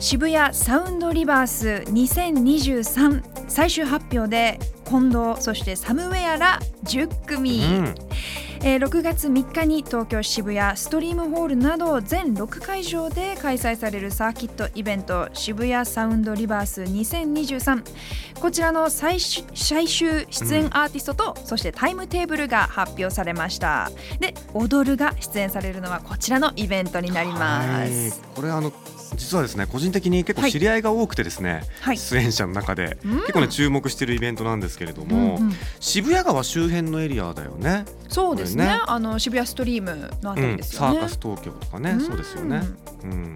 渋谷サウンドリバース2023最終発表で近藤そしてサムウェアら10組、うん。えー6月3日に東京渋谷ストリームホールなど全6会場で開催されるサーキットイベント渋谷サウンドリバース2023こちらの最終最終出演アーティストと、そしてタイムテーブルが発表されました。で踊るが出演されるのはこちらのイベントになりまはい。すこれあの実はですね個人的に結構はい。知り合いが多くてですね、はい。出演者の中で、うん。結構ね注目しているイベントなんですけれども、うんうん。渋谷川周辺のエリアだよね。そうですねこれね。あの渋谷ストリームのあたりですよね、サーカス東京とかね、うん。そうですよね、うん、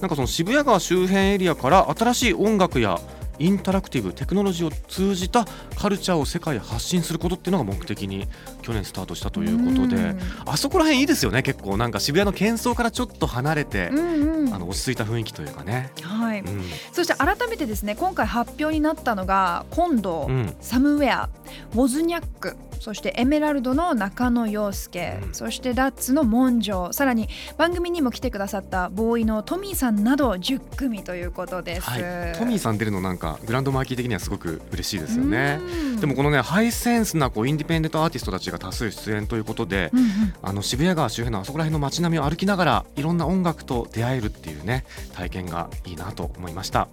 なんかその渋谷川周辺エリアから新しい音楽やインタラクティブテクノロジーを通じたカルチャーを世界へ発信することっていうのが目的に去年スタートしたということで、うんあそこら辺いいですよね。結構なんか渋谷の喧騒からちょっと離れて、うんうん。あの落ち着いた雰囲気というかね、はい、うん。そして改めてですね今回発表になったのが今度、うん。サムウェアウォズニャックそしてエメラルドの中野陽介、うん。そしてダッツの文城さらに番組にも来てくださったボーイのトミーさんなど10組ということです、はい、トミーさん出るのなんかグランドマーキー的にはすごく嬉しいですよね。うん。でもこのねハイセンスなこうインディペンデントアーティストたちが多数出演ということで、うんうん。あの渋谷川周辺のあそこら辺の街並みを歩きながらいろんな音楽と出会えるっていうね体験がいいなと思いました。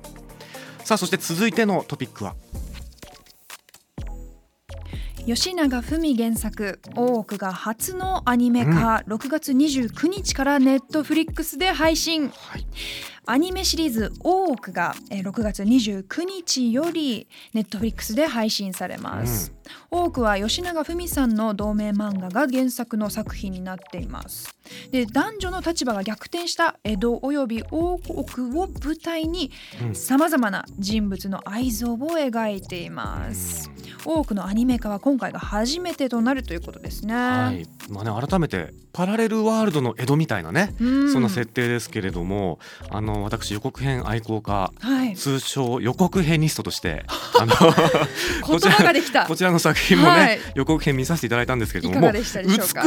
さあそして続いてのトピックは？吉永文原作大奥が初のアニメ化、6月29日からネットフリックスで配信。はい。アニメシリーズ「大奥が」えー6月29日よりネットフリックスで配信されます、大奥は吉永文さんの同名漫画が原作の作品になっています。で男女の立場が逆転した江戸および大奥を舞台にうん。さまざまな人物の愛憎を描いています大奥のアニメ化は今回が初めてとなるということですね、はい。まあね改めてパラレルワールドの江戸みたいなね、うん。そんな設定ですけれどもあの私予告編愛好家はい。通称予告編ニストとして あの 言葉ができた。こちらの作品もね、はい。予告編見させていただいたんですけれども美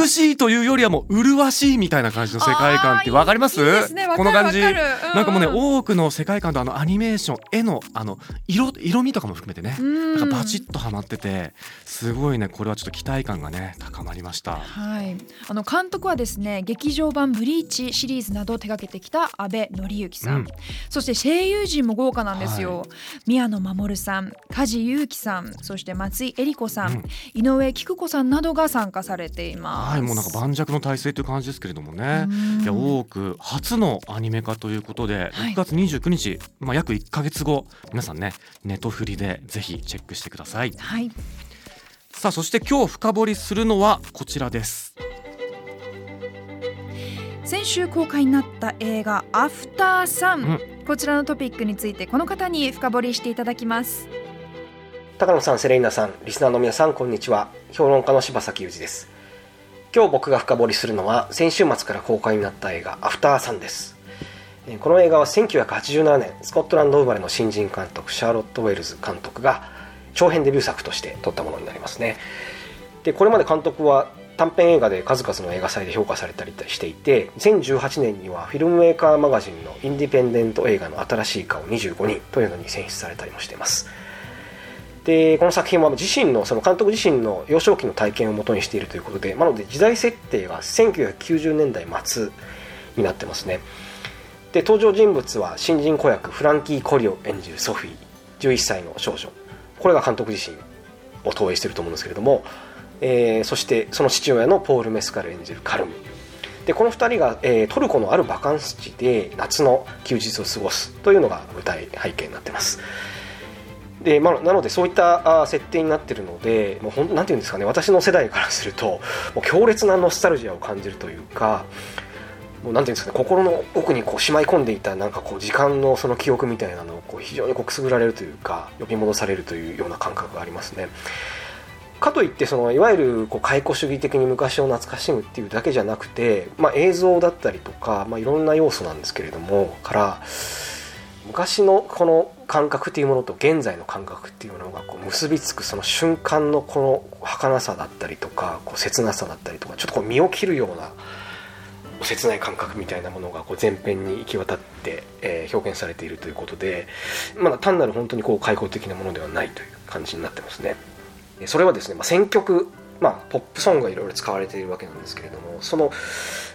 しいというよりはもう麗しいみたいな感じの世界観ってわかります？この感じ。うん。なんかもうね多くの世界観とあのアニメーション絵のあの色色味とかも含めてね、うん。なんかバチッとはまっててすごいねこれはちょっと期待感がね高まりました。はい、あの監督はですね劇場版「ブリーチ」シリーズなどを手掛けてきた阿部紀之さん、うん。そして声優陣も豪華なんですよ、宮野真守さん梶裕貴さんそして松井絵里子さん、うん。井上菊子さんなどが参加されています。はいもうなんか盤石の体制という感じですけれどもね。うん。いや多く初のアニメ化ということではい。6月29日、まあ、約1か月後皆さんねネトフリでぜひチェックしてください。はいさあそして今日深掘りするのはこちらです先週公開になった映画「アフターサン」うんこちらのトピックについてこの方に深掘りしていただきます高野さん、セレイナさん、リスナーの皆さん、こんにちは。評論家の柴崎裕二です。今日僕が深掘りするのは、先週末から公開になった映画、アフターサンです。えーこの映画は1987年、スコットランド生まれの新人監督、シャーロット・ウェルズ監督が、長編デビュー作として撮ったものになりますね。で、これまで監督は短編映画で数々の映画祭で評価されたりしていて、2018年にはフィルムメーカーマガジンのインディペンデント映画の新しい顔25人というのに選出されたりもしています。でこの作品は自身のその監督自身の幼少期の体験をもとにしているということでなので時代設定が1990年代末になってますねで登場人物は新人子役フランキー・コリオ演じるソフィー11歳の少女これが監督自身を投影してると思うんですけれどもえーそしてその父親のポール・メスカル演じるカルム。でこの2人が、えートルコのあるバカンス地で夏の休日を過ごすというのが舞台背景になってます。で、まあ、なのでそういった設定になってるのでもうほんなんていうんですかね。私の世代からするともう強烈なノスタルジアを感じるというかもうなんていうんですかね心の奥にこうしまい込んでいたなんかこう時間のその記憶みたいなのをこう非常にこうくすぐられるというか呼び戻されるというような感覚がありますね。かといってそのいわゆるこう解雇主義的に昔を懐かしむっていうだけじゃなくて、まあ、映像だったりとか、まあ、いろんな要素なんですけれどもから昔のこの感覚っていうものと現在の感覚っていうものがこう結びつくその瞬間のこの儚さだったりとかこう切なさだったりとかちょっとこう身を切るような切ない感覚みたいなものがこう前編に行き渡って、え表現されているということで、まだ単なる本当にこう開放的なものではないという感じになってますね。それはですね、まあ、選曲、まあ、ポップソングがいろいろ使われているわけなんですけれどもその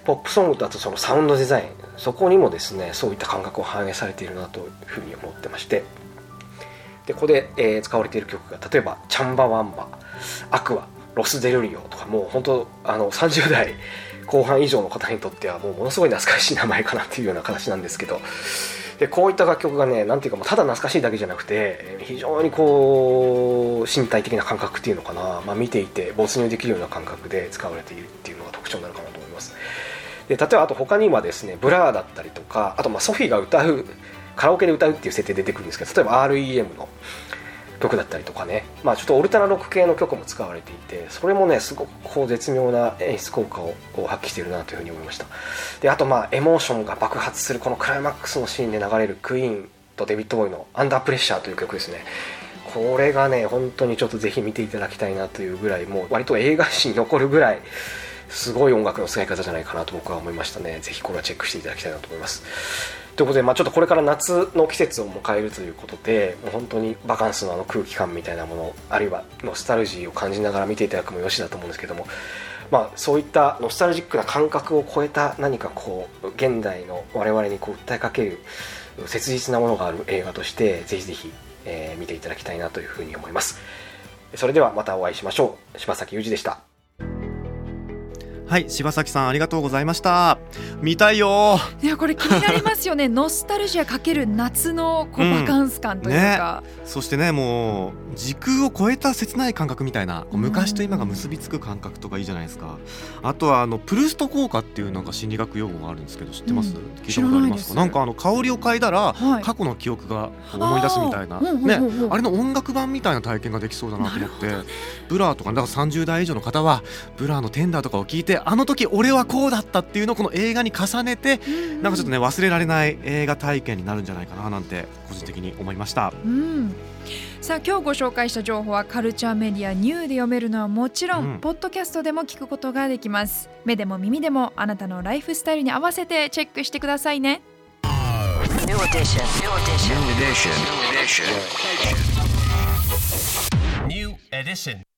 ポップソングとあとそのサウンドデザインそこにもですねそういった感覚を反映されているなというふうに思ってましてでここで、えー使われている曲が例えば「チャンバワンバ」「アクア」「ロス・デルリオ」とかもう本当あの30代後半以上の方にとってはもうものすごい懐かしい名前かなっていうような形なんですけど。でこういった楽曲がねなんていうかもうただ懐かしいだけじゃなくて非常にこう身体的な感覚っていうのかな、まあ、見ていて没入できるような感覚で使われているっていうのが特徴なのかなと思います。で例えばあと他にはですねブラーだったりとかあとまソフィーが歌うカラオケで歌うっていう設定出てくるんですけど例えば REM の曲だったりとかね、まあ、ちょっとオルタナロック系の曲も使われていてそれもねすごくこう絶妙な演出効果を発揮しているなというふうに思いました。であとまあエモーションが爆発するこのクライマックスのシーンで流れるクイーンとデビッド・ボーイの「アンダープレッシャー」という曲ですね。これがね本当にちょっとぜひ見ていただきたいなというぐらいもう割と映画史に残るぐらいすごい音楽の使い方じゃないかなと僕は思いましたね。ぜひこれはチェックしていただきたいなと思います。ということで、まあ、ちょっとこれから夏の季節を迎えるということでもう本当にバカンスのあの空気感みたいなものあるいはノスタルジーを感じながら見ていただくもよしだと思うんですけども、まあ、そういったノスタルジックな感覚を超えた何かこう現代の我々にこう訴えかける切実なものがある映画としてぜひぜひ、えー見ていただきたいなというふうに思います。それではまたお会いしましょう。柴崎裕二でした。はい柴崎さんありがとうございました。見たいよ。いやこれ気になりますよね。ノスタルジアかける夏のこううんバカンス感というか、そしてねもう時空を超えた切ない感覚みたいな昔と今が結びつく感覚とかいいじゃないですか。あとはあのプルスト効果っていうなんか心理学用語があるんですけど知ってます、うん。聞いたことありますか？なんかあの香りを嗅いだらはい。過去の記憶が思い出すみたいな。ね。あれの音楽版みたいな体験ができそうだなと思って。なるほど。ブラーとかだから30代以上の方はブラーのテンダーとかを聞いてあの時俺はこうだったっていうのをこの映画に重ねてなんかちょっとね忘れられない映画体験になるんじゃないかななんて個人的に思いました。うんさあ今日ご紹介した情報はカルチャーメディアニューで読めるのはもちろん、うんポッドキャストでも聞くことができます目でも耳でもあなたのライフスタイルに合わせてチェックしてくださいね New edition. New edition. New edition. New edition. New edition.